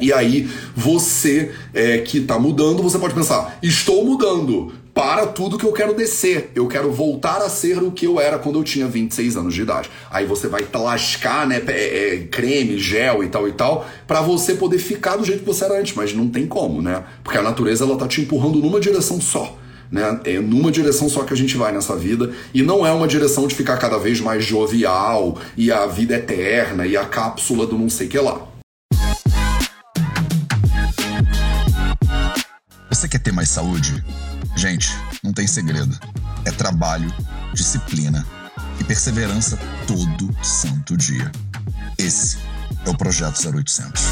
E aí, você é, que está mudando, você pode pensar: estou mudando para tudo que eu quero descer. Eu quero voltar a ser o que eu era quando eu tinha 26 anos de idade. Aí você vai lascar, né, é, é, creme, gel e tal e tal, para você poder ficar do jeito que você era antes, mas não tem como, né? Porque a natureza ela tá te empurrando numa direção só. Né? É numa direção só que a gente vai nessa vida e não é uma direção de ficar cada vez mais jovial e a vida eterna e a cápsula do não sei que lá. Você quer ter mais saúde? Gente, não tem segredo. É trabalho, disciplina e perseverança todo santo dia. Esse é o Projeto 0800.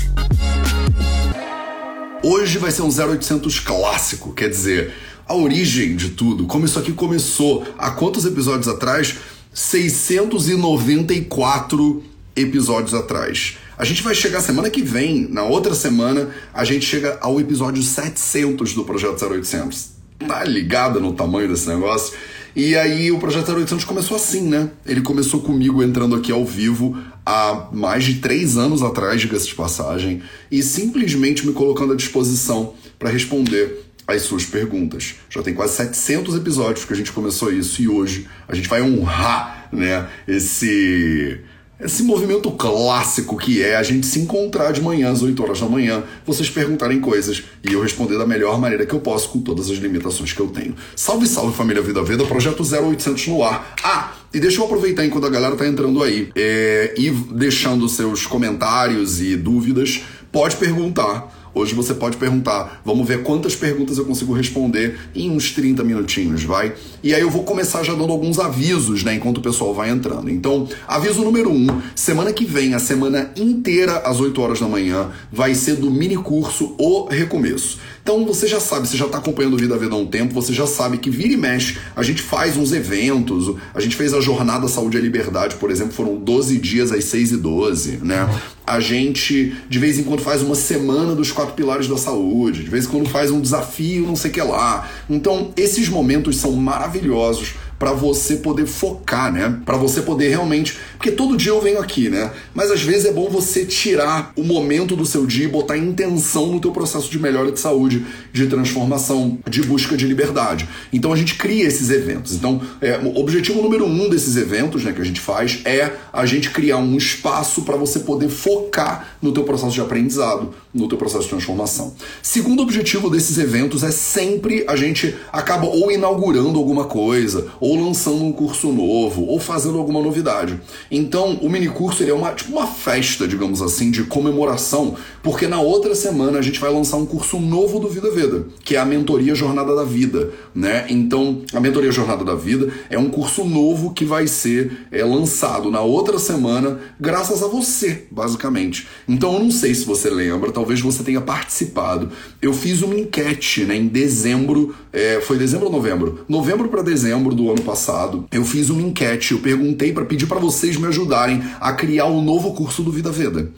Hoje vai ser um 0800 clássico, quer dizer, a origem de tudo, como isso aqui começou, há quantos episódios atrás? 694 episódios atrás. A gente vai chegar semana que vem, na outra semana, a gente chega ao episódio 700 do Projeto 0800 tá ligada no tamanho desse negócio. E aí o Projeto 0800 começou assim, né? Ele começou comigo entrando aqui ao vivo há mais de três anos atrás, diga-se de passagem, e simplesmente me colocando à disposição para responder as suas perguntas. Já tem quase 700 episódios que a gente começou isso e hoje a gente vai honrar, né, esse esse movimento clássico que é a gente se encontrar de manhã às 8 horas da manhã, vocês perguntarem coisas e eu responder da melhor maneira que eu posso com todas as limitações que eu tenho. Salve, salve família Vida Veda, projeto 0800 no ar. Ah, e deixa eu aproveitar enquanto a galera tá entrando aí é, e deixando seus comentários e dúvidas, pode perguntar Hoje você pode perguntar, vamos ver quantas perguntas eu consigo responder em uns 30 minutinhos, vai? E aí eu vou começar já dando alguns avisos, né, enquanto o pessoal vai entrando. Então, aviso número 1, um, semana que vem, a semana inteira às 8 horas da manhã, vai ser do mini curso O Recomeço. Então você já sabe, você já está acompanhando o Vida Vida há um tempo, você já sabe que vira e mexe, a gente faz uns eventos, a gente fez a Jornada Saúde e Liberdade, por exemplo, foram 12 dias às 6 e 12, né? A gente, de vez em quando, faz uma semana dos quatro pilares da saúde, de vez em quando faz um desafio, não sei o que lá. Então, esses momentos são maravilhosos para você poder focar, né? Para você poder realmente, porque todo dia eu venho aqui, né? Mas às vezes é bom você tirar o momento do seu dia e botar intenção no teu processo de melhora de saúde, de transformação, de busca de liberdade. Então a gente cria esses eventos. Então, é, o objetivo número um desses eventos, né, que a gente faz é a gente criar um espaço para você poder focar no teu processo de aprendizado, no teu processo de transformação. Segundo objetivo desses eventos é sempre a gente acaba ou inaugurando alguma coisa, ou lançando um curso novo, ou fazendo alguma novidade. Então, o mini curso ele é uma, tipo uma festa, digamos assim, de comemoração, porque na outra semana a gente vai lançar um curso novo do Vida Veda, que é a Mentoria Jornada da Vida, né? Então, a Mentoria Jornada da Vida é um curso novo que vai ser é, lançado na outra semana, graças a você, basicamente. Então, eu não sei se você lembra, talvez você tenha participado. Eu fiz uma enquete, né, em dezembro, é, foi dezembro ou novembro? Novembro para dezembro do ano ano passado, eu fiz uma enquete, eu perguntei para pedir para vocês me ajudarem a criar um novo curso do Vida Veda.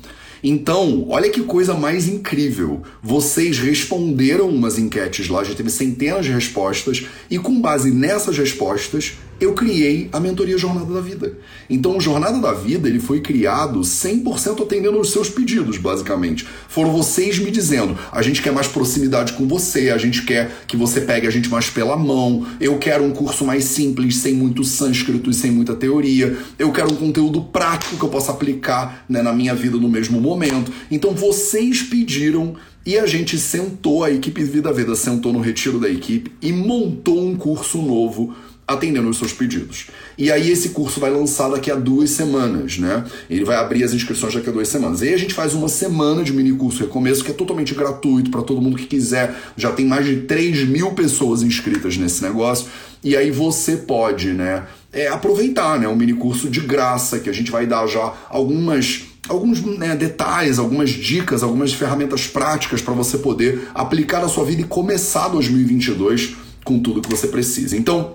Então, olha que coisa mais incrível. Vocês responderam umas enquetes lá, já teve centenas de respostas, e com base nessas respostas, eu criei a mentoria Jornada da Vida. Então, o Jornada da Vida ele foi criado 100% atendendo aos seus pedidos, basicamente. Foram vocês me dizendo: a gente quer mais proximidade com você, a gente quer que você pegue a gente mais pela mão, eu quero um curso mais simples, sem muito sânscrito e sem muita teoria, eu quero um conteúdo prático que eu possa aplicar né, na minha vida no mesmo momento. Então, vocês pediram e a gente sentou, a equipe Vida Vida sentou no retiro da equipe e montou um curso novo atendendo os seus pedidos. E aí esse curso vai lançar daqui a duas semanas, né? Ele vai abrir as inscrições daqui a duas semanas. E aí a gente faz uma semana de mini curso recomeço que é totalmente gratuito para todo mundo que quiser. Já tem mais de 3 mil pessoas inscritas nesse negócio. E aí você pode, né? É, aproveitar, né? Um mini curso de graça que a gente vai dar já algumas alguns né, detalhes, algumas dicas, algumas ferramentas práticas para você poder aplicar na sua vida e começar 2022 com tudo que você precisa. Então,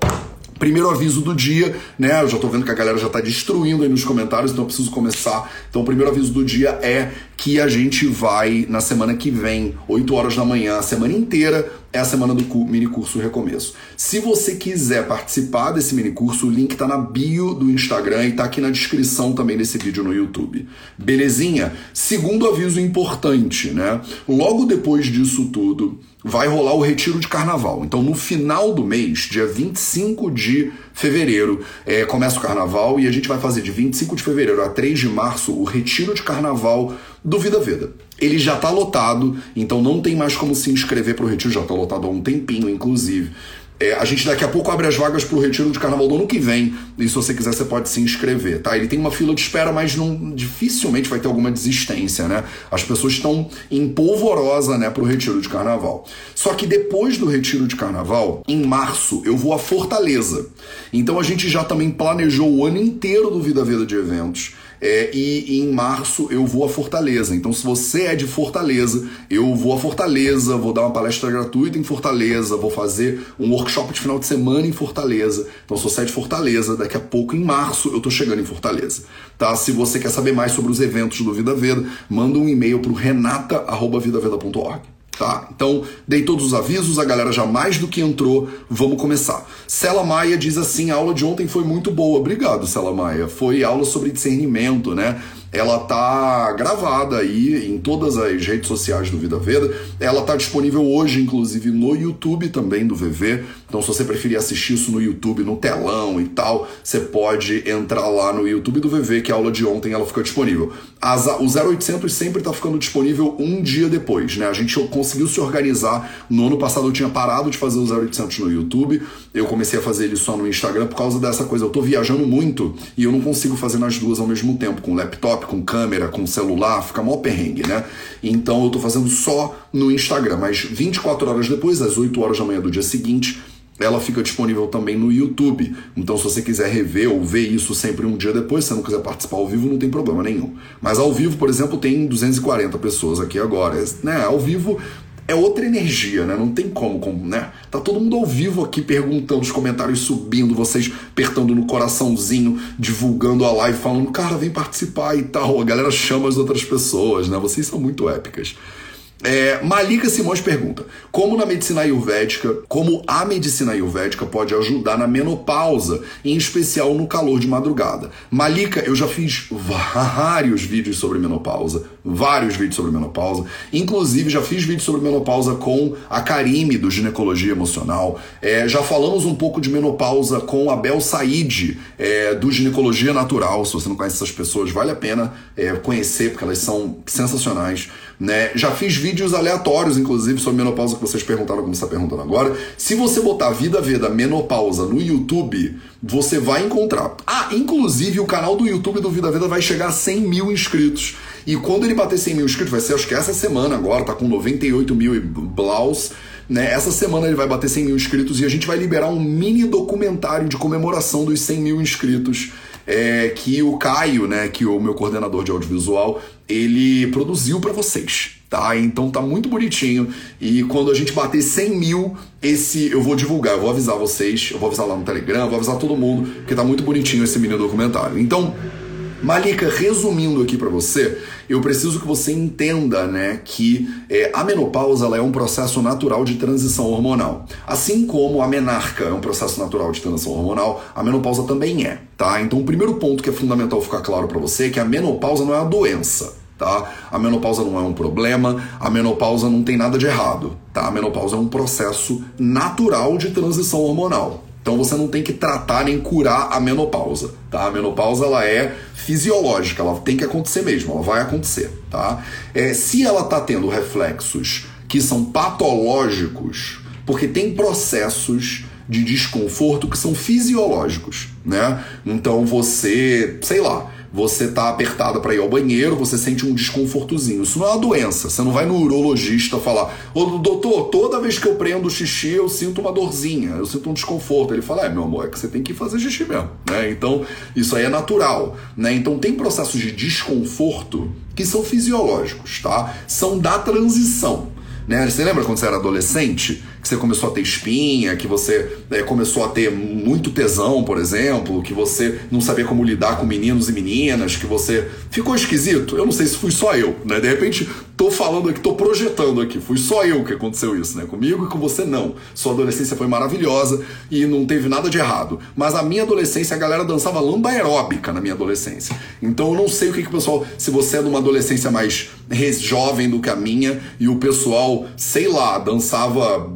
Primeiro aviso do dia, né? Eu já tô vendo que a galera já tá destruindo aí nos comentários, então eu preciso começar. Então, o primeiro aviso do dia é que a gente vai na semana que vem, 8 horas da manhã, a semana inteira é a semana do mini curso Recomeço. Se você quiser participar desse mini curso, o link tá na bio do Instagram e tá aqui na descrição também desse vídeo no YouTube. Belezinha? Segundo aviso importante, né? Logo depois disso tudo, vai rolar o retiro de carnaval. Então, no final do mês, dia 25 de fevereiro, é, começa o carnaval e a gente vai fazer de 25 de fevereiro a 3 de março o retiro de carnaval do Vida Veda. Ele já está lotado, então não tem mais como se inscrever para o retiro, já está lotado há um tempinho, inclusive. É, a gente daqui a pouco abre as vagas para o retiro de carnaval do ano que vem. E se você quiser, você pode se inscrever, tá? Ele tem uma fila de espera, mas não, dificilmente vai ter alguma desistência, né? As pessoas estão em polvorosa, né, para o retiro de carnaval. Só que depois do retiro de carnaval, em março, eu vou a Fortaleza. Então a gente já também planejou o ano inteiro do Vida Vida de eventos. É, e, em março eu vou a Fortaleza. Então, se você é de Fortaleza, eu vou a Fortaleza, vou dar uma palestra gratuita em Fortaleza, vou fazer um workshop de final de semana em Fortaleza. Então, se você é de Fortaleza, daqui a pouco, em março, eu tô chegando em Fortaleza. Tá? Se você quer saber mais sobre os eventos do Vida Veda, manda um e-mail para o renata.vidaveda.org. Tá, então dei todos os avisos, a galera já mais do que entrou, vamos começar. Cela Maia diz assim: a aula de ontem foi muito boa. Obrigado, Cela Maia. Foi aula sobre discernimento, né? Ela tá gravada aí em todas as redes sociais do Vida Veda. Ela tá disponível hoje, inclusive, no YouTube também do VV. Então, se você preferir assistir isso no YouTube, no telão e tal, você pode entrar lá no YouTube do VV, que a aula de ontem ela ficou disponível. As, o 0800 sempre tá ficando disponível um dia depois, né? A gente conseguiu se organizar. No ano passado eu tinha parado de fazer o 0800 no YouTube. Eu comecei a fazer ele só no Instagram por causa dessa coisa. Eu tô viajando muito e eu não consigo fazer nas duas ao mesmo tempo, com laptop com câmera, com celular, fica mó perrengue, né? Então eu tô fazendo só no Instagram, mas 24 horas depois, às 8 horas da manhã do dia seguinte, ela fica disponível também no YouTube. Então, se você quiser rever ou ver isso sempre um dia depois, se você não quiser participar ao vivo, não tem problema nenhum. Mas ao vivo, por exemplo, tem 240 pessoas aqui agora. Né? Ao vivo é outra energia, né? Não tem como, como, né? Tá todo mundo ao vivo aqui perguntando, os comentários subindo, vocês apertando no coraçãozinho, divulgando a live, falando, cara, vem participar e tal. A galera chama as outras pessoas, né? Vocês são muito épicas. É, Malika Simões pergunta: como na medicina ayurvédica, como a medicina ayurvédica pode ajudar na menopausa, em especial no calor de madrugada? Malika, eu já fiz vários vídeos sobre menopausa, vários vídeos sobre menopausa, inclusive já fiz vídeos sobre menopausa com a Karime do Ginecologia Emocional, é, já falamos um pouco de menopausa com a Bel Said é, do Ginecologia Natural. Se você não conhece essas pessoas, vale a pena é, conhecer porque elas são sensacionais. Né? Já fiz vídeos aleatórios, inclusive, sobre menopausa que vocês perguntaram, como está perguntando agora. Se você botar Vida Veda Menopausa no YouTube, você vai encontrar. Ah, inclusive o canal do YouTube do Vida Veda vai chegar a 100 mil inscritos. E quando ele bater 100 mil inscritos, vai ser acho que essa semana agora, tá com 98 mil e blaus. Né? Essa semana ele vai bater 100 mil inscritos e a gente vai liberar um mini documentário de comemoração dos 100 mil inscritos é, que o Caio, né, que o meu coordenador de audiovisual, ele produziu para vocês. Tá? Então tá muito bonitinho. E quando a gente bater 100 mil, esse eu vou divulgar, eu vou avisar vocês, eu vou avisar lá no Telegram, vou avisar todo mundo, que tá muito bonitinho esse mini documentário. Então, Malika, resumindo aqui para você, eu preciso que você entenda, né, que é, a menopausa ela é um processo natural de transição hormonal. Assim como a menarca é um processo natural de transição hormonal, a menopausa também é, tá? Então, o primeiro ponto que é fundamental ficar claro para você é que a menopausa não é uma doença. Tá? A menopausa não é um problema, a menopausa não tem nada de errado, tá? A menopausa é um processo natural de transição hormonal. Então você não tem que tratar nem curar a menopausa, tá? A menopausa ela é fisiológica, ela tem que acontecer mesmo, ela vai acontecer, tá? É, se ela tá tendo reflexos que são patológicos, porque tem processos de desconforto que são fisiológicos, né? Então você, sei lá, você tá apertada para ir ao banheiro, você sente um desconfortozinho. Isso não é uma doença. Você não vai no urologista falar: Ô doutor, toda vez que eu prendo o xixi eu sinto uma dorzinha, eu sinto um desconforto. Ele fala: É, meu amor, é que você tem que fazer xixi mesmo. Né? Então, isso aí é natural. Né? Então, tem processos de desconforto que são fisiológicos, tá? São da transição. Né? Você lembra quando você era adolescente? Que você começou a ter espinha, que você é, começou a ter muito tesão, por exemplo, que você não sabia como lidar com meninos e meninas, que você ficou esquisito? Eu não sei se fui só eu, né? De repente, tô falando aqui, tô projetando aqui. Fui só eu que aconteceu isso, né? Comigo e com você não. Sua adolescência foi maravilhosa e não teve nada de errado. Mas a minha adolescência, a galera dançava lamba aeróbica na minha adolescência. Então eu não sei o que, que o pessoal. Se você é de uma adolescência mais jovem do que a minha e o pessoal, sei lá, dançava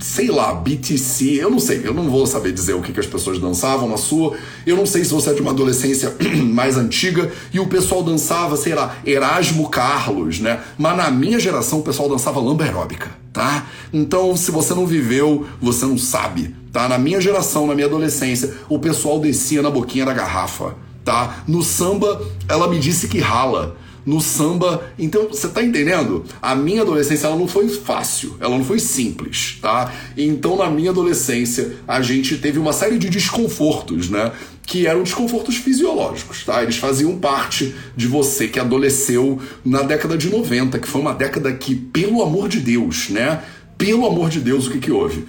sei lá, BTC, eu não sei, eu não vou saber dizer o que, que as pessoas dançavam na sua. Eu não sei se você é de uma adolescência mais antiga e o pessoal dançava, sei lá, Erasmo Carlos, né? Mas na minha geração o pessoal dançava lamba aeróbica, tá? Então, se você não viveu, você não sabe, tá? Na minha geração, na minha adolescência, o pessoal descia na boquinha da garrafa, tá? No samba, ela me disse que rala no samba. Então, você tá entendendo? A minha adolescência ela não foi fácil, ela não foi simples, tá? Então, na minha adolescência, a gente teve uma série de desconfortos, né? Que eram desconfortos fisiológicos, tá? Eles faziam parte de você que adolesceu na década de 90, que foi uma década que, pelo amor de Deus, né? Pelo amor de Deus, o que que houve?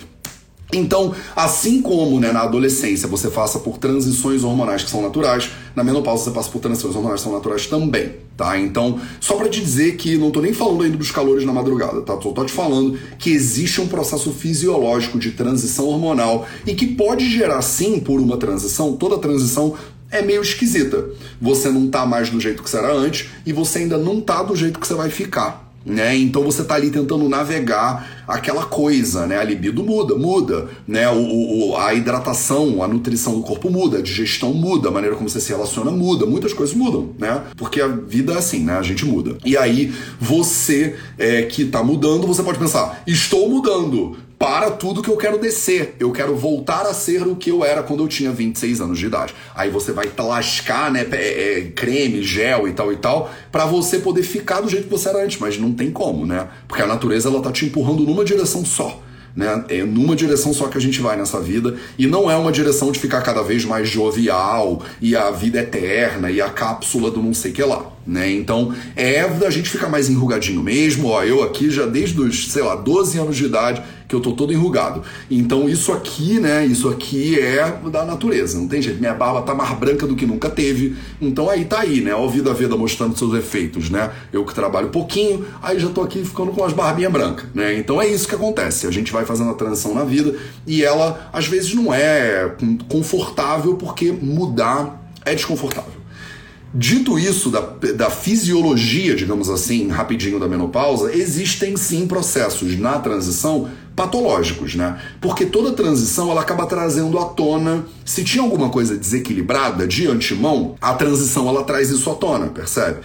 Então, assim como né, na adolescência você passa por transições hormonais que são naturais, na menopausa você passa por transições hormonais que são naturais também, tá? Então, só para te dizer que não tô nem falando ainda dos calores na madrugada, tá? Só tô te falando que existe um processo fisiológico de transição hormonal e que pode gerar sim por uma transição, toda transição é meio esquisita. Você não tá mais do jeito que você era antes e você ainda não tá do jeito que você vai ficar né? Então você está ali tentando navegar aquela coisa, né? A libido muda, muda, né? O, o, a hidratação, a nutrição do corpo muda, a digestão muda, a maneira como você se relaciona muda, muitas coisas mudam, né? Porque a vida é assim, né? A gente muda. E aí você é, que está mudando, você pode pensar: estou mudando para tudo que eu quero descer. Eu quero voltar a ser o que eu era quando eu tinha 26 anos de idade. Aí você vai lascar, né, é, é, creme, gel e tal e tal, para você poder ficar do jeito que você era antes, mas não tem como, né? Porque a natureza ela tá te empurrando numa direção só. Né? É numa direção só que a gente vai nessa vida e não é uma direção de ficar cada vez mais jovial e a vida eterna e a cápsula do não sei que lá né? Então é da gente ficar mais enrugadinho mesmo. Ó, eu aqui já desde os, sei lá, 12 anos de idade que eu tô todo enrugado. Então isso aqui, né? Isso aqui é da natureza, não tem jeito. Minha barba tá mais branca do que nunca teve. Então aí tá aí, né? Ó, vida Veda mostrando seus efeitos, né? Eu que trabalho pouquinho, aí já tô aqui ficando com as barbinhas brancas, né? Então é isso que acontece. A gente vai fazendo a transição na vida e ela às vezes não é confortável porque mudar é desconfortável. Dito isso da, da fisiologia, digamos assim, rapidinho da menopausa, existem sim processos na transição patológicos, né? Porque toda transição ela acaba trazendo à tona, se tinha alguma coisa desequilibrada de antemão, a transição ela traz isso à tona, percebe?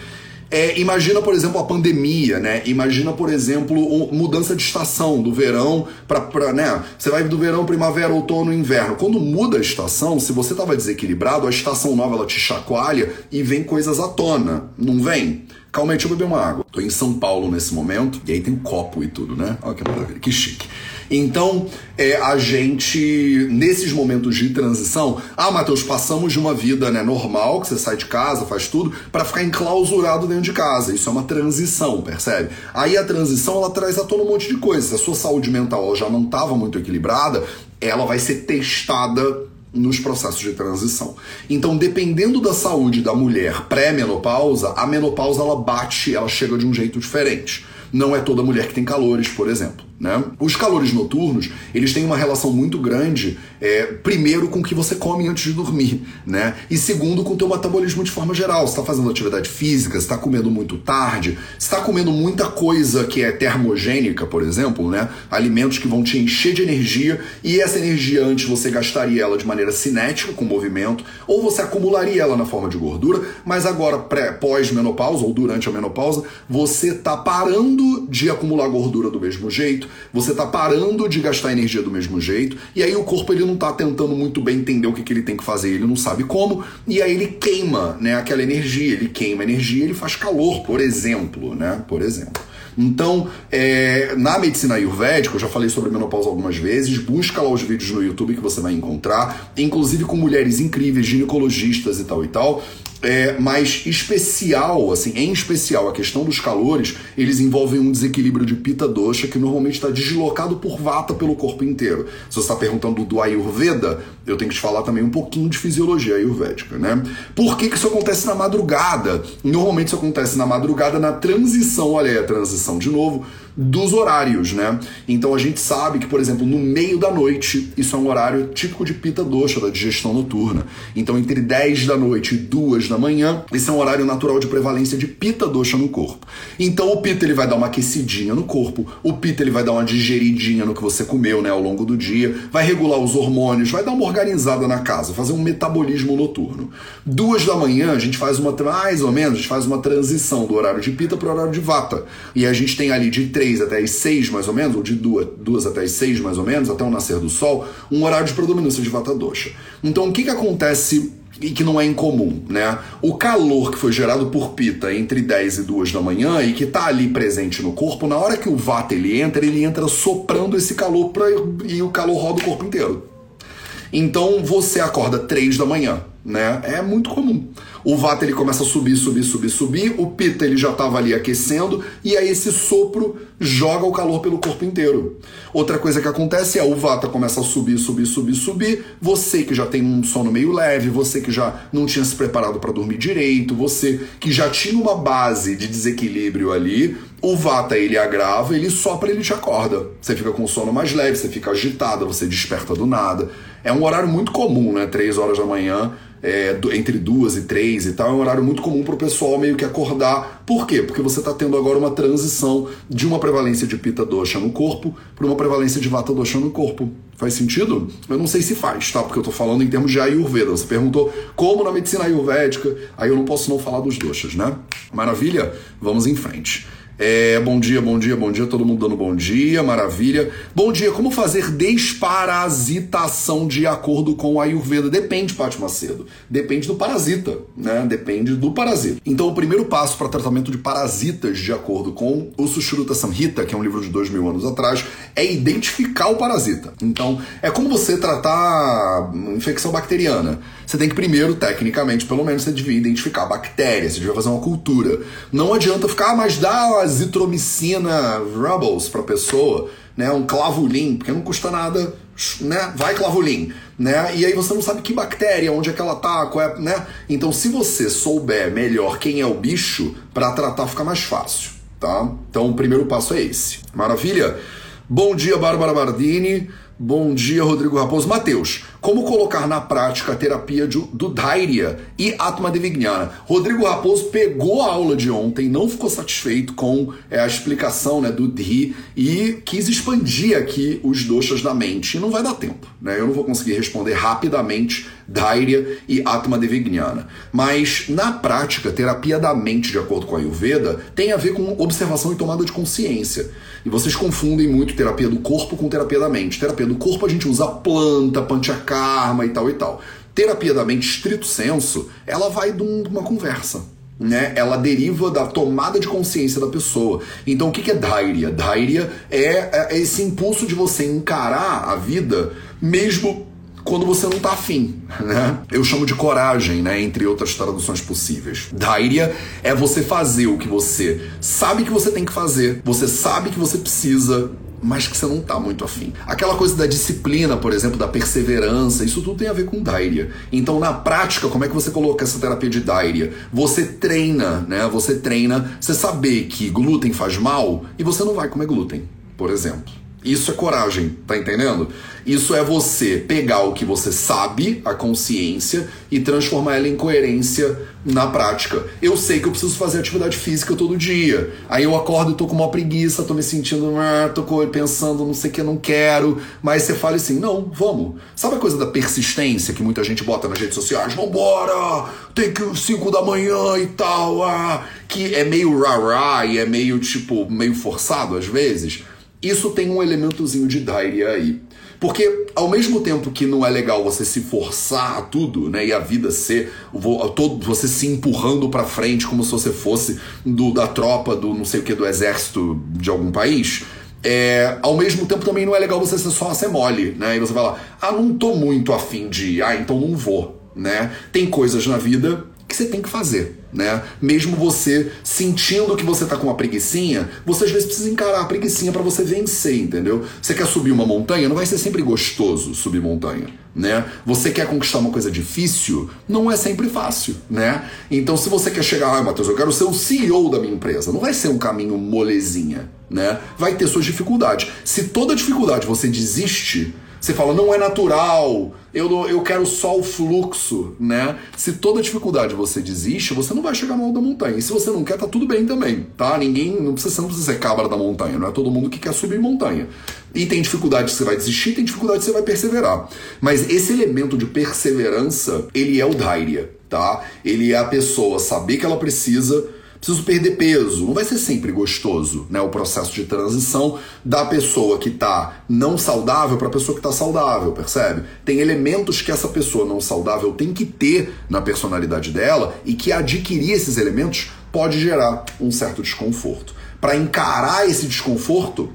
É, imagina, por exemplo, a pandemia, né? Imagina, por exemplo, mudança de estação do verão para, né? Você vai do verão, primavera, outono, inverno. Quando muda a estação, se você estava desequilibrado, a estação nova ela te chacoalha e vem coisas à tona, não vem? Calma aí, deixa eu beber uma água. Tô em São Paulo nesse momento, e aí tem um copo e tudo, né? Olha que maravilha, que chique. Então, é, a gente, nesses momentos de transição, ah, Matheus, passamos de uma vida né, normal, que você sai de casa, faz tudo, para ficar enclausurado dentro de casa. Isso é uma transição, percebe? Aí a transição, ela traz à tona um monte de coisas. A sua saúde mental já não estava muito equilibrada, ela vai ser testada nos processos de transição. Então, dependendo da saúde da mulher pré-menopausa, a menopausa ela bate, ela chega de um jeito diferente. Não é toda mulher que tem calores, por exemplo. Né? Os calores noturnos, eles têm uma relação muito grande, é, primeiro com o que você come antes de dormir, né? E segundo com o teu metabolismo de forma geral. Está fazendo atividade física, está comendo muito tarde, está comendo muita coisa que é termogênica, por exemplo, né? Alimentos que vão te encher de energia e essa energia antes você gastaria ela de maneira cinética com movimento, ou você acumularia ela na forma de gordura, mas agora pós-menopausa ou durante a menopausa, você está parando de acumular gordura do mesmo jeito jeito, você está parando de gastar energia do mesmo jeito, e aí o corpo ele não está tentando muito bem entender o que, que ele tem que fazer, ele não sabe como, e aí ele queima né, aquela energia, ele queima energia, ele faz calor, por exemplo, né? Por exemplo. Então, é, na medicina ayurvédica, eu já falei sobre menopausa algumas vezes, busca lá os vídeos no YouTube que você vai encontrar, inclusive com mulheres incríveis, ginecologistas e tal e tal, É, mas especial, assim, em especial a questão dos calores, eles envolvem um desequilíbrio de pita dosha que normalmente está deslocado por vata pelo corpo inteiro. Se você está perguntando do Ayurveda, eu tenho que te falar também um pouquinho de fisiologia ayurvédica, né? Por que, que isso acontece na madrugada? Normalmente isso acontece na madrugada na transição, olha aí a transição de novo, dos horários, né? Então a gente sabe que, por exemplo, no meio da noite, isso é um horário típico de pita doxa, da digestão noturna. Então entre 10 da noite e 2 da manhã, esse é um horário natural de prevalência de pita doxa no corpo. Então o pita ele vai dar uma aquecidinha no corpo, o pita ele vai dar uma digeridinha no que você comeu, né, ao longo do dia, vai regular os hormônios, vai dar uma organizada na casa, fazer um metabolismo noturno. Duas da manhã a gente faz uma mais ou menos, a gente faz uma transição do horário de pita para o horário de vata. E a gente tem ali de 3 3 até as 6 mais ou menos, ou de 2, 2 até as 6 mais ou menos, até o nascer do sol, um horário de predominância de vata dosha. Então o que, que acontece e que não é incomum, né? O calor que foi gerado por Pita entre 10 e 2 da manhã e que está ali presente no corpo, na hora que o Vata ele entra, ele entra soprando esse calor pra, e o calor roda o corpo inteiro. Então você acorda 3 da manhã, né? É muito comum. O Vata ele começa a subir, subir, subir, subir. O Pita ele já estava ali aquecendo e aí esse sopro joga o calor pelo corpo inteiro. Outra coisa que acontece é o Vata começa a subir, subir, subir, subir. Você que já tem um sono meio leve, você que já não tinha se preparado para dormir direito, você que já tinha uma base de desequilíbrio ali, o Vata ele agrava, ele sopra, ele te acorda. Você fica com sono mais leve, você fica agitada, você desperta do nada. É um horário muito comum, né? Três horas da manhã é, entre duas e três e tal, é um horário muito comum para o pessoal meio que acordar. Por quê? Porque você está tendo agora uma transição de uma prevalência de pita dosha no corpo para uma prevalência de vata dosha no corpo. Faz sentido? Eu não sei se faz, tá? Porque eu estou falando em termos de Ayurveda. Você perguntou como na medicina ayurvédica, aí eu não posso não falar dos doshas, né? Maravilha? Vamos em frente. É, bom dia, bom dia, bom dia, todo mundo dando bom dia, maravilha. Bom dia, como fazer desparasitação de acordo com o Ayurveda? Depende, Paty Macedo. Depende do parasita, né? Depende do parasita. Então, o primeiro passo para tratamento de parasitas, de acordo com o Sushruta Samhita, que é um livro de dois mil anos atrás, é identificar o parasita. Então, é como você tratar infecção bacteriana. Você tem que primeiro, tecnicamente, pelo menos, você devia identificar a bactéria, você devia fazer uma cultura. Não adianta ficar, ah, mas dá azitromicina Rubbles para pessoa, né? Um clavulin, porque não custa nada, né? Vai clavulin, né? E aí você não sabe que bactéria, onde é que ela tá, qual é, né? Então, se você souber melhor quem é o bicho, para tratar fica mais fácil, tá? Então, o primeiro passo é esse. Maravilha? Bom dia, Bárbara Bardini. Bom dia, Rodrigo Raposo. Matheus, como colocar na prática a terapia de, do Dhairya e Atma Devignana? Rodrigo Raposo pegou a aula de ontem, não ficou satisfeito com é, a explicação né, do Dhi e quis expandir aqui os doshas da mente. E não vai dar tempo, né? Eu não vou conseguir responder rapidamente Dhairya e Atma Devignana. Mas, na prática, terapia da mente, de acordo com a Ayurveda, tem a ver com observação e tomada de consciência. E vocês confundem muito terapia do corpo com terapia da mente. Terapia do corpo a gente usa planta, panchakarma e tal e tal. Terapia da mente, estrito senso, ela vai de uma conversa. Né? Ela deriva da tomada de consciência da pessoa. Então, o que é dhairya? Dhairya é, é esse impulso de você encarar a vida mesmo quando você não tá afim, né? Eu chamo de coragem, né? Entre outras traduções possíveis. Dhairya é você fazer o que você sabe que você tem que fazer, você sabe que você precisa, mas que você não tá muito afim. Aquela coisa da disciplina, por exemplo, da perseverança, isso tudo tem a ver com Dhairya. Então, na prática, como é que você coloca essa terapia de Dhairya? Você treina, né? Você treina você saber que glúten faz mal e você não vai comer glúten, por exemplo. Isso é coragem, tá entendendo? Isso é você pegar o que você sabe, a consciência, e transformar ela em coerência na prática. Eu sei que eu preciso fazer atividade física todo dia. Aí eu acordo e tô com uma preguiça, tô me sentindo, ah, tô pensando, não sei o que, não quero. Mas você fala assim, não, vamos. Sabe a coisa da persistência que muita gente bota nas redes sociais? Vambora! Tem que 5 da manhã e tal, ah, que é meio rah-rah e é meio, tipo, meio forçado às vezes isso tem um elementozinho de Dairi aí. Porque ao mesmo tempo que não é legal você se forçar a tudo, né, e a vida ser todo você se empurrando para frente como se você fosse do, da tropa do não sei o que do exército de algum país, é, ao mesmo tempo também não é legal você ser só ser mole, né? E você lá, ah, não tô muito afim de ir, ah, então não vou, né? Tem coisas na vida que você tem que fazer, né? Mesmo você sentindo que você tá com uma preguiçinha, você às vezes precisa encarar a preguiçinha para você vencer, entendeu? Você quer subir uma montanha, não vai ser sempre gostoso subir montanha, né? Você quer conquistar uma coisa difícil, não é sempre fácil, né? Então se você quer chegar, ah, Matheus, eu quero ser o CEO da minha empresa, não vai ser um caminho molezinha, né? Vai ter suas dificuldades. Se toda dificuldade você desiste, você fala, não é natural, eu, eu quero só o fluxo, né? Se toda dificuldade você desiste, você não vai chegar no alto da montanha. E se você não quer, tá tudo bem também, tá? Ninguém, não precisa, você não precisa ser cabra da montanha, não é todo mundo que quer subir montanha. E tem dificuldade que você vai desistir, tem dificuldade que você vai perseverar. Mas esse elemento de perseverança, ele é o Dhairya, tá? Ele é a pessoa saber que ela precisa preciso perder peso. Não vai ser sempre gostoso, né? O processo de transição da pessoa que está não saudável para a pessoa que está saudável, percebe? Tem elementos que essa pessoa não saudável tem que ter na personalidade dela e que adquirir esses elementos pode gerar um certo desconforto. Para encarar esse desconforto,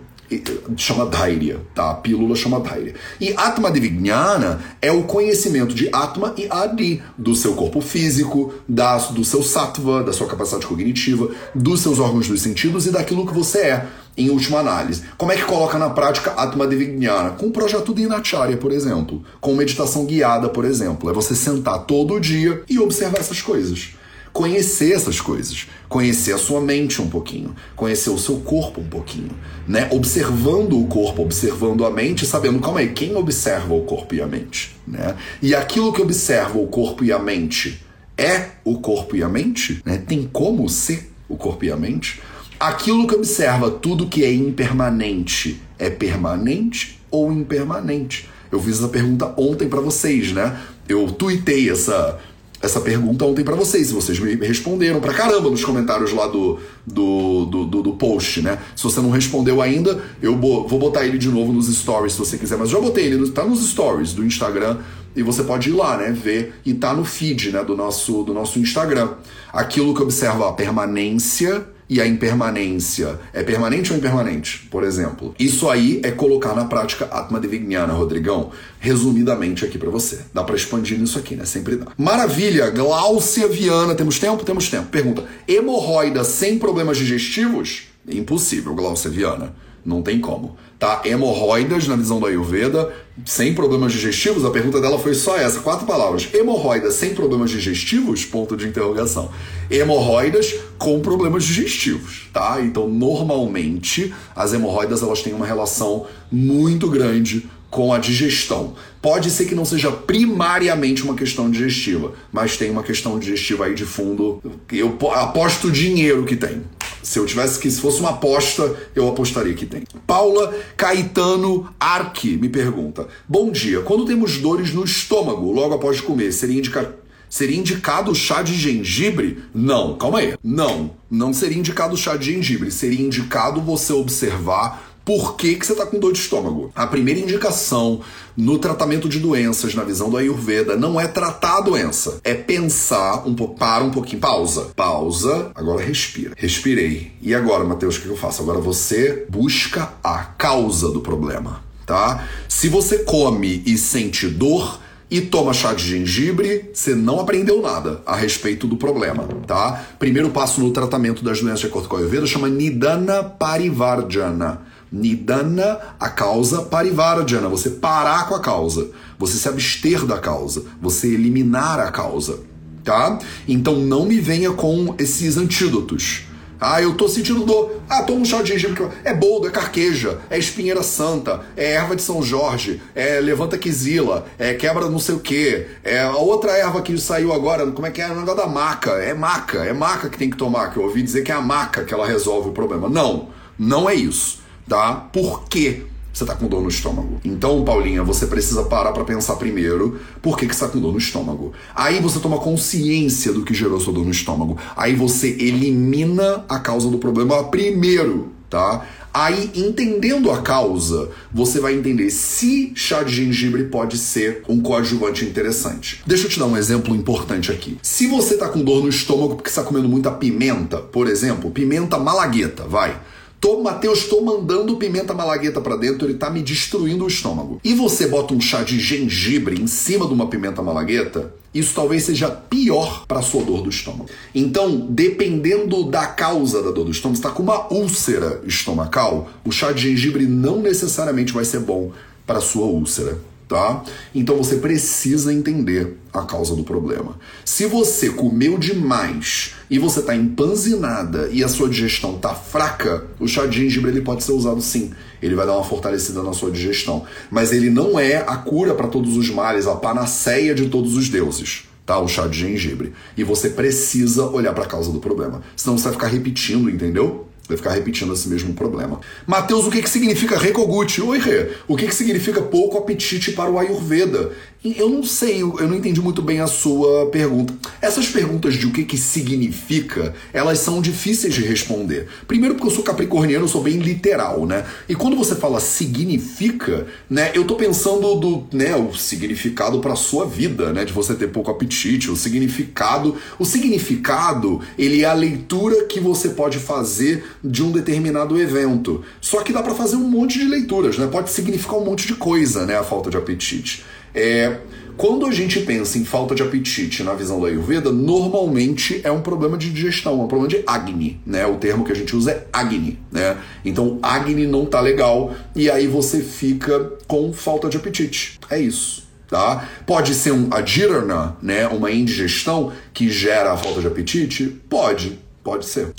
chama Dhairya, tá? A pílula chama Dhairya. E Atma Divijnana é o conhecimento de Atma e Adi, do seu corpo físico, da, do seu sattva, da sua capacidade cognitiva, dos seus órgãos dos sentidos e daquilo que você é, em última análise. Como é que coloca na prática Atma Divijnana? Com o projeto Dinacharya, por exemplo. Com meditação guiada, por exemplo. É você sentar todo dia e observar essas coisas conhecer essas coisas, conhecer a sua mente um pouquinho, conhecer o seu corpo um pouquinho, né? Observando o corpo, observando a mente, sabendo calma aí, quem observa o corpo e a mente, né? E aquilo que observa o corpo e a mente é o corpo e a mente, né? Tem como ser o corpo e a mente? Aquilo que observa tudo que é impermanente é permanente ou impermanente? Eu fiz essa pergunta ontem para vocês, né? Eu tuitei essa essa pergunta ontem para vocês. Vocês me responderam pra caramba nos comentários lá do, do, do, do, do post, né? Se você não respondeu ainda, eu vou botar ele de novo nos stories se você quiser. Mas já botei ele, tá nos stories do Instagram e você pode ir lá, né? Ver e tá no feed né, do, nosso, do nosso Instagram. Aquilo que observa a permanência e a impermanência é permanente ou impermanente, por exemplo. Isso aí é colocar na prática Atma Devijnana, Rodrigão, resumidamente aqui para você. Dá para expandir nisso aqui, né? Sempre dá. Maravilha, Gláucia Viana, temos tempo? Temos tempo. Pergunta: hemorroida sem problemas digestivos? Impossível, Gláucia Viana. Não tem como. Tá? Hemorroidas, na visão da Ayurveda, sem problemas digestivos? A pergunta dela foi só essa, quatro palavras. Hemorroidas sem problemas digestivos? Ponto de interrogação. Hemorroidas com problemas digestivos, tá? Então, normalmente, as hemorroidas elas têm uma relação muito grande com a digestão. Pode ser que não seja primariamente uma questão digestiva, mas tem uma questão digestiva aí de fundo. Eu aposto dinheiro que tem. Se eu tivesse que, se fosse uma aposta, eu apostaria que tem. Paula Caetano Arque me pergunta: Bom dia, quando temos dores no estômago logo após comer, seria indicado. Seria indicado chá de gengibre? Não, calma aí. Não, não seria indicado chá de gengibre. Seria indicado você observar por que, que você está com dor de estômago. A primeira indicação no tratamento de doenças, na visão do Ayurveda, não é tratar a doença, é pensar um pouco, para um pouquinho, pausa. Pausa, agora respira. Respirei. E agora, Matheus, o que eu faço? Agora você busca a causa do problema, tá? Se você come e sente dor, e toma chá de gengibre, você não aprendeu nada a respeito do problema, tá? Primeiro passo no tratamento das doenças de Ayurveda chama Nidana Parivarjana. Nidana, a causa, Parivarjana, você parar com a causa, você se abster da causa, você eliminar a causa, tá? Então não me venha com esses antídotos. Ah, eu tô sentindo dor. Ah, toma um chá de gengibre. É boldo, é carqueja, é espinheira santa, é erva de São Jorge, é levanta quizila, é quebra não sei o que, é a outra erva que saiu agora, como é que é? O negócio da maca. É maca, é maca que tem que tomar, que eu ouvi dizer que é a maca que ela resolve o problema. Não, não é isso tá? Por que você está com dor no estômago? Então, Paulinha, você precisa parar para pensar primeiro por que, que você está com dor no estômago. Aí você toma consciência do que gerou sua dor no estômago. Aí você elimina a causa do problema primeiro, tá? Aí, entendendo a causa, você vai entender se chá de gengibre pode ser um coadjuvante interessante. Deixa eu te dar um exemplo importante aqui. Se você tá com dor no estômago porque está comendo muita pimenta, por exemplo, pimenta malagueta, vai Tô, Matheus, tô mandando pimenta malagueta para dentro, ele tá me destruindo o estômago. E você bota um chá de gengibre em cima de uma pimenta malagueta, isso talvez seja pior para sua dor do estômago. Então, dependendo da causa da dor do estômago, está com uma úlcera estomacal, o chá de gengibre não necessariamente vai ser bom para sua úlcera tá? Então você precisa entender a causa do problema. Se você comeu demais e você está empanzinada e a sua digestão está fraca, o chá de gengibre ele pode ser usado sim. Ele vai dar uma fortalecida na sua digestão, mas ele não é a cura para todos os males, a panaceia de todos os deuses. Tá, o chá de gengibre. E você precisa olhar para a causa do problema. Senão você vai ficar repetindo, entendeu? Vai ficar repetindo esse mesmo problema. Mateus, o que, que significa Rekogut? Oi, Rê. O que, que significa pouco apetite para o Ayurveda? Eu não sei, eu não entendi muito bem a sua pergunta. Essas perguntas de o que, que significa, elas são difíceis de responder. Primeiro porque eu sou capricorniano, eu sou bem literal, né? E quando você fala significa, né, eu tô pensando do, né, o significado para sua vida, né, de você ter pouco apetite, o significado, o significado, ele é a leitura que você pode fazer de um determinado evento. Só que dá para fazer um monte de leituras, né? Pode significar um monte de coisa, né, a falta de apetite. É, quando a gente pensa em falta de apetite na visão da Ayurveda, normalmente é um problema de digestão, é um problema de Agni, né? O termo que a gente usa é Agni, né? Então Agni não tá legal e aí você fica com falta de apetite. É isso. Tá? Pode ser um adhirana, né, uma indigestão que gera a falta de apetite? Pode, pode ser.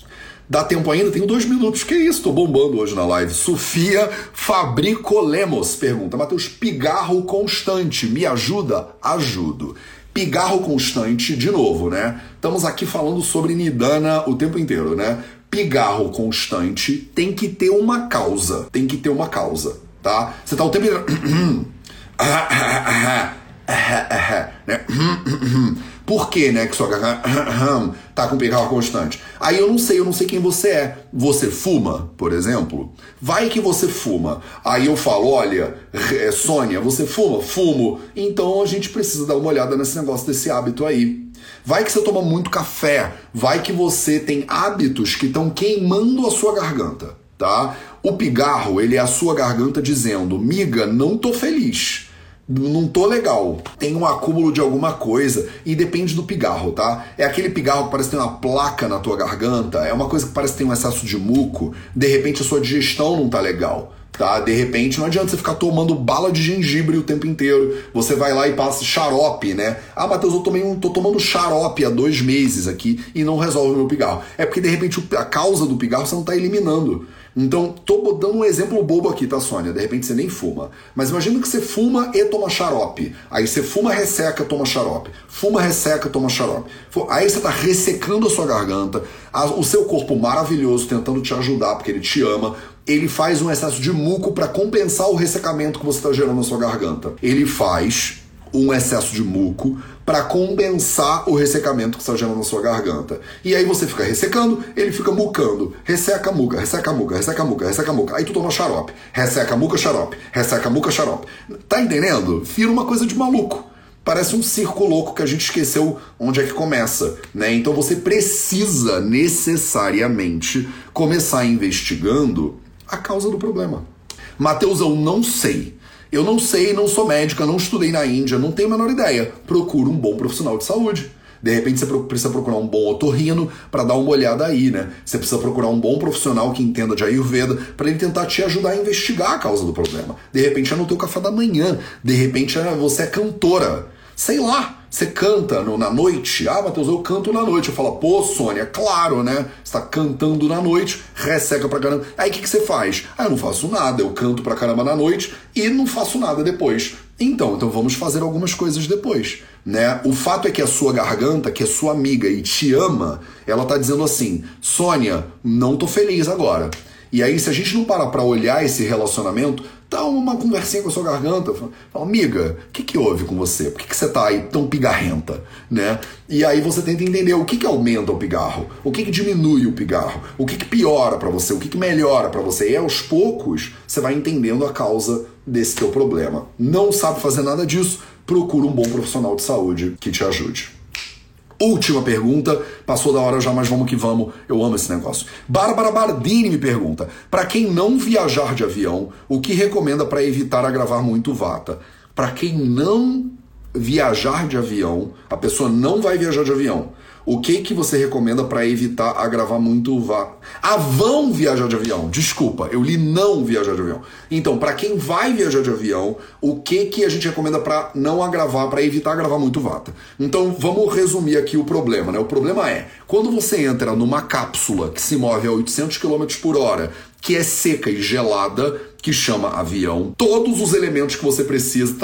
Dá tempo ainda? Tenho dois minutos. Que isso? Tô bombando hoje na live. Sofia Fabrico Lemos pergunta: Matheus, pigarro constante, me ajuda? Ajudo. Pigarro constante, de novo, né? Estamos aqui falando sobre Nidana o tempo inteiro, né? Pigarro constante tem que ter uma causa. Tem que ter uma causa, tá? Você tá o tempo inteiro. Por né, que sua garganta tá com pigarro constante? Aí eu não sei, eu não sei quem você é. Você fuma, por exemplo? Vai que você fuma. Aí eu falo, olha, é, Sônia, você fuma? Fumo. Então a gente precisa dar uma olhada nesse negócio desse hábito aí. Vai que você toma muito café, vai que você tem hábitos que estão queimando a sua garganta, tá? O pigarro, ele é a sua garganta dizendo: "Miga, não tô feliz" não tô legal. Tem um acúmulo de alguma coisa e depende do pigarro, tá? É aquele pigarro que parece ter uma placa na tua garganta, é uma coisa que parece ter um excesso de muco, de repente a sua digestão não tá legal. Tá? De repente não adianta você ficar tomando bala de gengibre o tempo inteiro. Você vai lá e passa xarope, né? Ah, Matheus, eu tomei um, tô tomando xarope há dois meses aqui e não resolve o meu pigarro. É porque de repente a causa do pigarro você não está eliminando. Então, tô dando um exemplo bobo aqui, tá, Sônia? De repente você nem fuma. Mas imagina que você fuma e toma xarope. Aí você fuma, resseca, toma xarope. Fuma, resseca, toma xarope. Aí você tá ressecando a sua garganta, o seu corpo maravilhoso tentando te ajudar, porque ele te ama. Ele faz um excesso de muco para compensar o ressecamento que você está gerando na sua garganta. Ele faz um excesso de muco para compensar o ressecamento que está gerando na sua garganta. E aí você fica ressecando, ele fica mucando. Resseca, muca, resseca, muca, resseca, muca, resseca, muca. Aí tu toma xarope. Resseca, muca, xarope. Resseca, muca, xarope. Tá entendendo? Vira uma coisa de maluco. Parece um circo louco que a gente esqueceu onde é que começa, né? Então você precisa necessariamente começar investigando a causa do problema. Mateus, eu não sei. Eu não sei, não sou médica, não estudei na Índia, não tenho a menor ideia. Procura um bom profissional de saúde. De repente você precisa procurar um bom otorrino para dar uma olhada aí, né? Você precisa procurar um bom profissional que entenda de Ayurveda para ele tentar te ajudar a investigar a causa do problema. De repente é no teu café da manhã, de repente é, você é cantora. Sei lá, você canta no, na noite? Ah, Matheus, eu canto na noite. Eu falo, pô, Sônia, claro, né? Você tá cantando na noite, resseca pra caramba. Aí o que, que você faz? Ah, eu não faço nada, eu canto pra caramba na noite e não faço nada depois. Então, então vamos fazer algumas coisas depois, né? O fato é que a sua garganta, que é sua amiga e te ama, ela tá dizendo assim: "Sônia, não tô feliz agora". E aí, se a gente não parar para olhar esse relacionamento, dá uma conversinha com a sua garganta, fala, amiga, o que, que houve com você? Por que, que você tá aí tão pigarrenta? Né? E aí você tenta entender o que, que aumenta o pigarro, o que, que diminui o pigarro, o que, que piora para você, o que, que melhora para você. E aos poucos você vai entendendo a causa desse teu problema. Não sabe fazer nada disso? Procura um bom profissional de saúde que te ajude. Última pergunta, passou da hora já, mas vamos que vamos. Eu amo esse negócio. Bárbara Bardini me pergunta: para quem não viajar de avião, o que recomenda para evitar agravar muito vata? Para quem não viajar de avião, a pessoa não vai viajar de avião. O que que você recomenda para evitar agravar muito o vá? Ah, vão viajar de avião. Desculpa, eu li não viajar de avião. Então, para quem vai viajar de avião, o que que a gente recomenda para não agravar, para evitar agravar muito vata? Então, vamos resumir aqui o problema, né? O problema é, quando você entra numa cápsula que se move a 800 km por hora, que é seca e gelada, que chama avião. Todos os elementos que você precisa,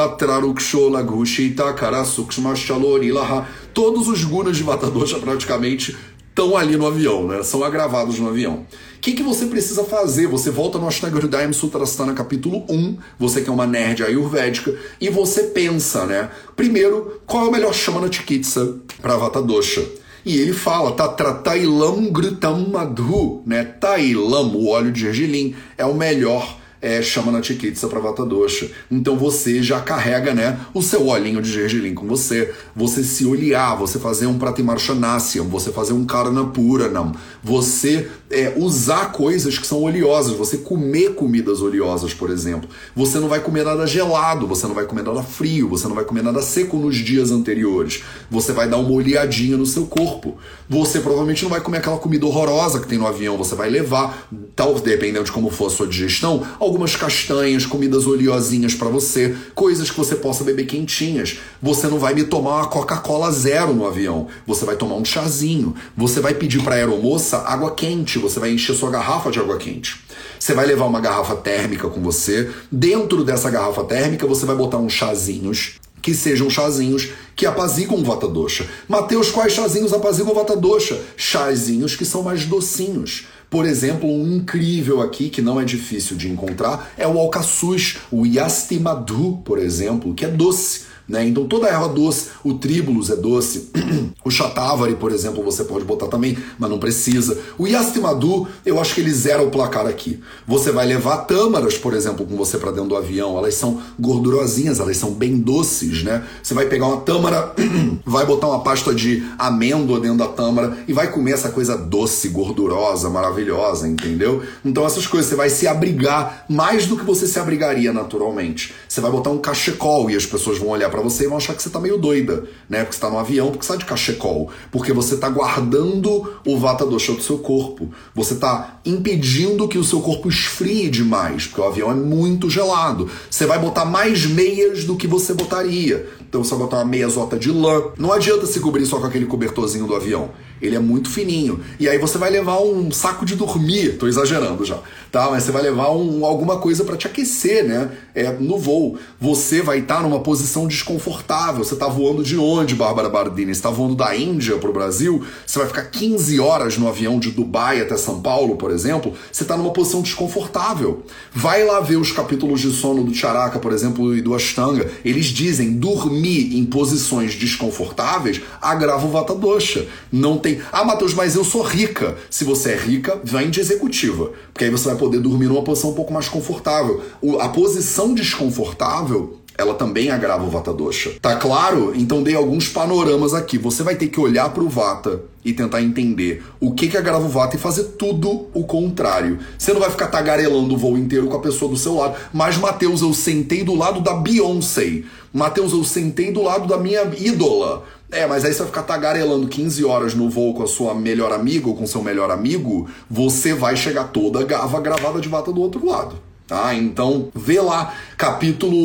todos os gunas de Vata Dosha praticamente estão ali no avião, né? São agravados no avião. O que, que você precisa fazer? Você volta no Ashtanga Hridayam Sutrasthana capítulo 1, você que é uma nerd ayurvédica, e você pensa, né? Primeiro, qual é o melhor Shamana Chikitsa para Vata Dosha? E ele fala, Tatra Tailam Gritam Madhu, né? Tailam, o óleo de gergelim, é o melhor é, chama na Chikitsa para Vata Dosha. Então você já carrega né, o seu olhinho de gergelim com você. Você se olhar, você fazer um Pratimarshanasya, você fazer um Karanapuranam, você é, usar coisas que são oleosas, você comer comidas oleosas, por exemplo. Você não vai comer nada gelado, você não vai comer nada frio, você não vai comer nada seco nos dias anteriores. Você vai dar uma olhadinha no seu corpo. Você provavelmente não vai comer aquela comida horrorosa que tem no avião, você vai levar, tal, dependendo de como for a sua digestão, algumas castanhas, comidas oleosinhas para você, coisas que você possa beber quentinhas. Você não vai me tomar uma Coca-Cola zero no avião, você vai tomar um chazinho. Você vai pedir para a aeromoça água quente, você vai encher sua garrafa de água quente. Você vai levar uma garrafa térmica com você. Dentro dessa garrafa térmica, você vai botar uns chazinhos que sejam chazinhos que apaziguam Vata Dosha. Mateus, quais chazinhos apaziguam o Vata Dosha? Chazinhos que são mais docinhos. Por exemplo, um incrível aqui que não é difícil de encontrar é o alcaçuz, o Yasti Madhu, por exemplo, que é doce. Né? Então toda erva doce, o tríbulos é doce, o chatavari, por exemplo, você pode botar também, mas não precisa. O yastimadu, eu acho que ele zera o placar aqui. Você vai levar tâmaras, por exemplo, com você para dentro do avião, elas são gordurosinhas, elas são bem doces, né? Você vai pegar uma tâmara, vai botar uma pasta de amêndoa dentro da tâmara e vai comer essa coisa doce, gordurosa, maravilhosa, entendeu? Então essas coisas você vai se abrigar mais do que você se abrigaria naturalmente. Você vai botar um cachecol e as pessoas vão olhar para você e vão achar que você tá meio doida, né? Porque você tá no avião, porque você tá de cachecol, porque você tá guardando o vata dosha do seu corpo. Você tá impedindo que o seu corpo esfrie demais, porque o avião é muito gelado. Você vai botar mais meias do que você botaria. Então você vai botar uma meia zota de lã. Não adianta se cobrir só com aquele cobertorzinho do avião. Ele é muito fininho. E aí você vai levar um saco de dormir, tô exagerando já, tá? Mas você vai levar um, alguma coisa para te aquecer, né? É, no voo. Você vai estar tá numa posição desconfortável. Você tá voando de onde, Bárbara Bardini? Você tá voando da Índia pro Brasil? Você vai ficar 15 horas no avião de Dubai até São Paulo, por exemplo? Você tá numa posição desconfortável. Vai lá ver os capítulos de sono do Charaka, por exemplo, e do Ashtanga. Eles dizem dormir em posições desconfortáveis agrava o Vata Dosha. Não Ah, Matheus, mas eu sou rica. Se você é rica, vem de executiva. Porque aí você vai poder dormir numa posição um pouco mais confortável. O, a posição desconfortável ela também agrava o Vata Dosha. Tá claro? Então dei alguns panoramas aqui. Você vai ter que olhar para o Vata e tentar entender o que que agrava o Vata e fazer tudo o contrário. Você não vai ficar tagarelando o voo inteiro com a pessoa do seu lado. Mas, Matheus, eu sentei do lado da Beyoncé. Matheus, eu sentei do lado da minha ídola. É, mas aí você vai ficar tagarelando 15 horas no voo com a sua melhor amiga ou com seu melhor amigo, você vai chegar toda gava gravada de vata do outro lado. Tá? Então, vê lá capítulo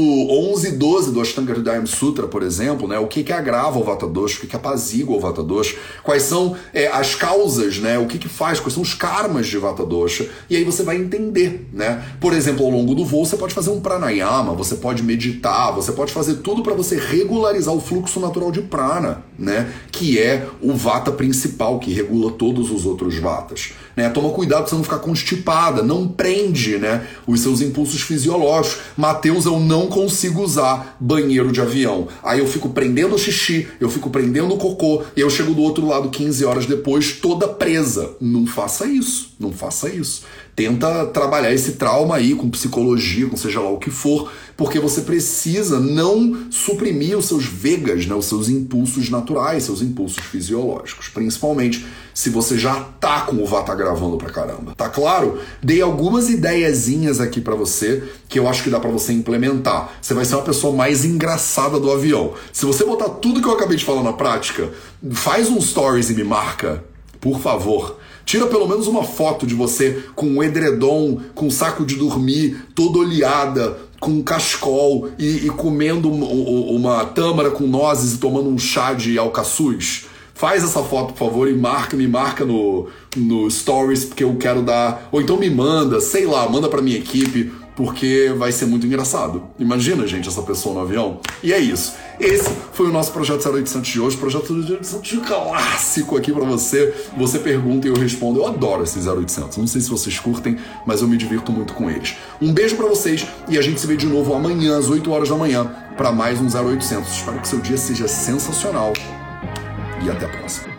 11 e 12 do Ashtanga Hridayam Sutra, por exemplo, né? o que, que agrava o Vata Dosha, o que, que apazigua o Vata Dosha, quais são é, as causas, né? o que, que faz, quais são os karmas de Vata Dosha, e aí você vai entender. Né? Por exemplo, ao longo do voo, você pode fazer um pranayama, você pode meditar, você pode fazer tudo para você regularizar o fluxo natural de prana, né? que é o Vata principal, que regula todos os outros Vatas. Né? Toma cuidado para você não ficar constipada, não prende né, os seus impulsos fisiológicos. Mateus, eu não consigo usar banheiro de avião. Aí eu fico prendendo o xixi, eu fico prendendo o cocô, e eu chego do outro lado 15 horas depois toda presa. Não faça isso, não faça isso tenta trabalhar esse trauma aí com psicologia, com seja lá o que for, porque você precisa não suprimir os seus vegas, né, os seus impulsos naturais, seus impulsos fisiológicos, principalmente se você já tá com o Vata gravando pra caramba. Tá claro? Dei algumas ideiazinhas aqui para você que eu acho que dá para você implementar. Você vai ser uma pessoa mais engraçada do avião. Se você botar tudo que eu acabei de falar na prática, faz um stories e me marca, por favor. Tira pelo menos uma foto de você com um edredom, com um saco de dormir, toda oleada, com um cascol e, e comendo uma tâmara com nozes e tomando um chá de alcaçuz. Faz essa foto, por favor, e marca, me marca no, no Stories, porque eu quero dar. Ou então me manda, sei lá, manda pra minha equipe porque vai ser muito engraçado. Imagina, gente, essa pessoa no avião. E é isso. Esse foi o nosso projeto 0800 de hoje, projeto 0800 clássico aqui para você. Você pergunta e eu respondo. Eu adoro esses 0800. Não sei se vocês curtem, mas eu me divirto muito com eles. Um beijo para vocês e a gente se vê de novo amanhã às 8 horas da manhã para mais um 0800. Espero que seu dia seja sensacional e até a próxima.